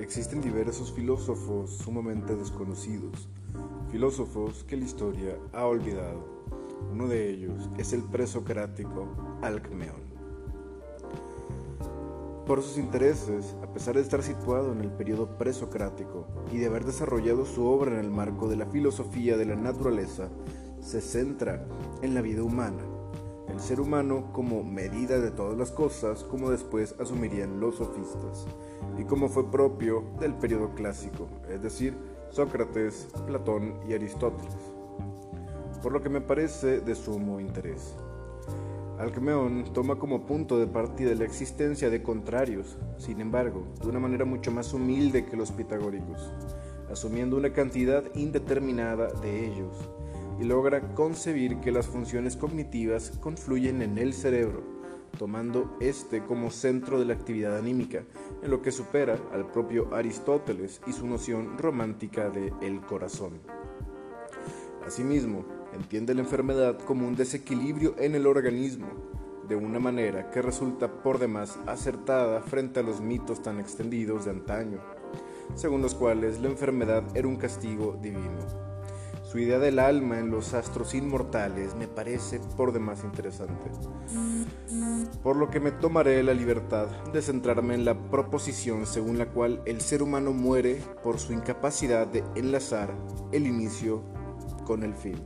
Existen diversos filósofos sumamente desconocidos, filósofos que la historia ha olvidado. Uno de ellos es el presocrático Alcmeón. Por sus intereses, a pesar de estar situado en el periodo presocrático y de haber desarrollado su obra en el marco de la filosofía de la naturaleza, se centra en la vida humana, el ser humano como medida de todas las cosas, como después asumirían los sofistas, y como fue propio del periodo clásico, es decir, Sócrates, Platón y Aristóteles, por lo que me parece de sumo interés. Alcmeón toma como punto de partida la existencia de contrarios, sin embargo, de una manera mucho más humilde que los pitagóricos, asumiendo una cantidad indeterminada de ellos, y logra concebir que las funciones cognitivas confluyen en el cerebro, tomando este como centro de la actividad anímica, en lo que supera al propio Aristóteles y su noción romántica de el corazón. Asimismo, entiende la enfermedad como un desequilibrio en el organismo, de una manera que resulta por demás acertada frente a los mitos tan extendidos de antaño, según los cuales la enfermedad era un castigo divino. Su idea del alma en los astros inmortales me parece por demás interesante, por lo que me tomaré la libertad de centrarme en la proposición según la cual el ser humano muere por su incapacidad de enlazar el inicio con el fin.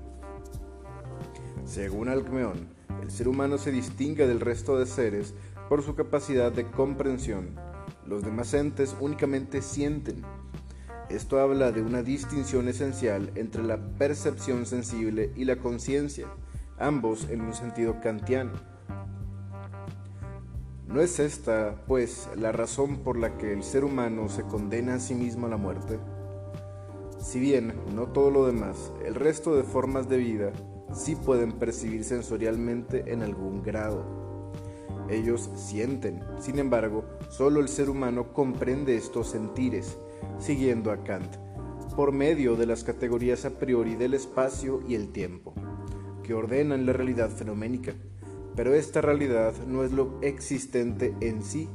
Según Alcmeón, el ser humano se distingue del resto de seres por su capacidad de comprensión. Los demás entes únicamente sienten, esto habla de una distinción esencial entre la percepción sensible y la conciencia, ambos en un sentido kantiano. ¿No es esta, pues, la razón por la que el ser humano se condena a sí mismo a la muerte? Si bien no todo lo demás, el resto de formas de vida sí pueden percibir sensorialmente en algún grado. Ellos sienten, sin embargo, solo el ser humano comprende estos sentires siguiendo a Kant, por medio de las categorías a priori del espacio y el tiempo, que ordenan la realidad fenoménica. Pero esta realidad no es lo existente en sí,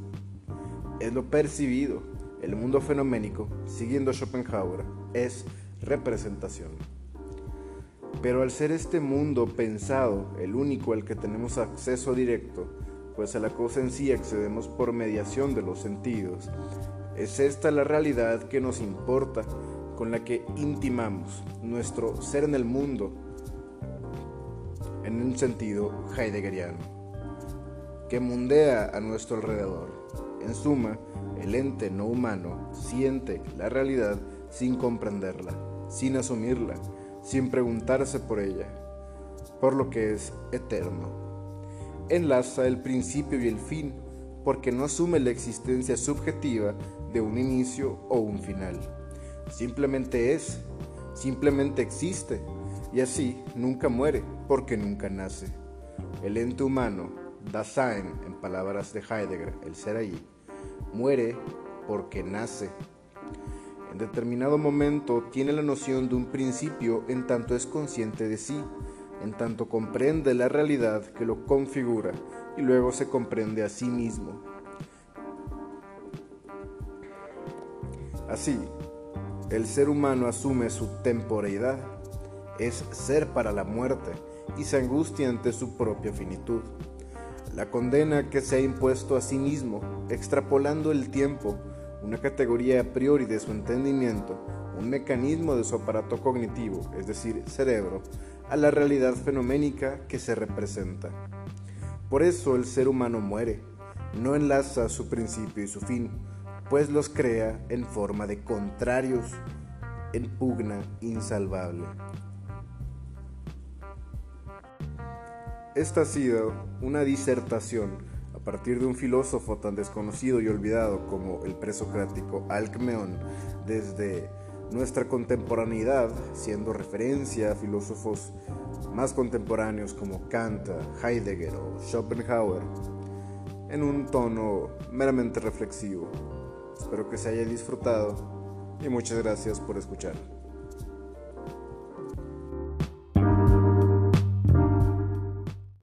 es lo percibido. El mundo fenoménico, siguiendo a Schopenhauer, es representación. Pero al ser este mundo pensado el único al que tenemos acceso directo, pues a la cosa en sí accedemos por mediación de los sentidos, es esta la realidad que nos importa, con la que intimamos nuestro ser en el mundo, en un sentido heideggeriano, que mundea a nuestro alrededor. En suma, el ente no humano siente la realidad sin comprenderla, sin asumirla, sin preguntarse por ella, por lo que es eterno. Enlaza el principio y el fin, porque no asume la existencia subjetiva de un inicio o un final. Simplemente es, simplemente existe y así nunca muere porque nunca nace. El ente humano, Dasein, en palabras de Heidegger, el ser ahí, muere porque nace. En determinado momento tiene la noción de un principio en tanto es consciente de sí, en tanto comprende la realidad que lo configura y luego se comprende a sí mismo. Así, el ser humano asume su temporeidad, es ser para la muerte y se angustia ante su propia finitud. La condena que se ha impuesto a sí mismo, extrapolando el tiempo, una categoría a priori de su entendimiento, un mecanismo de su aparato cognitivo, es decir, cerebro, a la realidad fenoménica que se representa. Por eso el ser humano muere, no enlaza su principio y su fin, pues los crea en forma de contrarios en pugna insalvable. Esta ha sido una disertación a partir de un filósofo tan desconocido y olvidado como el presocrático Alcmeón desde nuestra contemporaneidad, siendo referencia a filósofos más contemporáneos como Kant, Heidegger o Schopenhauer, en un tono meramente reflexivo. Espero que se haya disfrutado y muchas gracias por escuchar.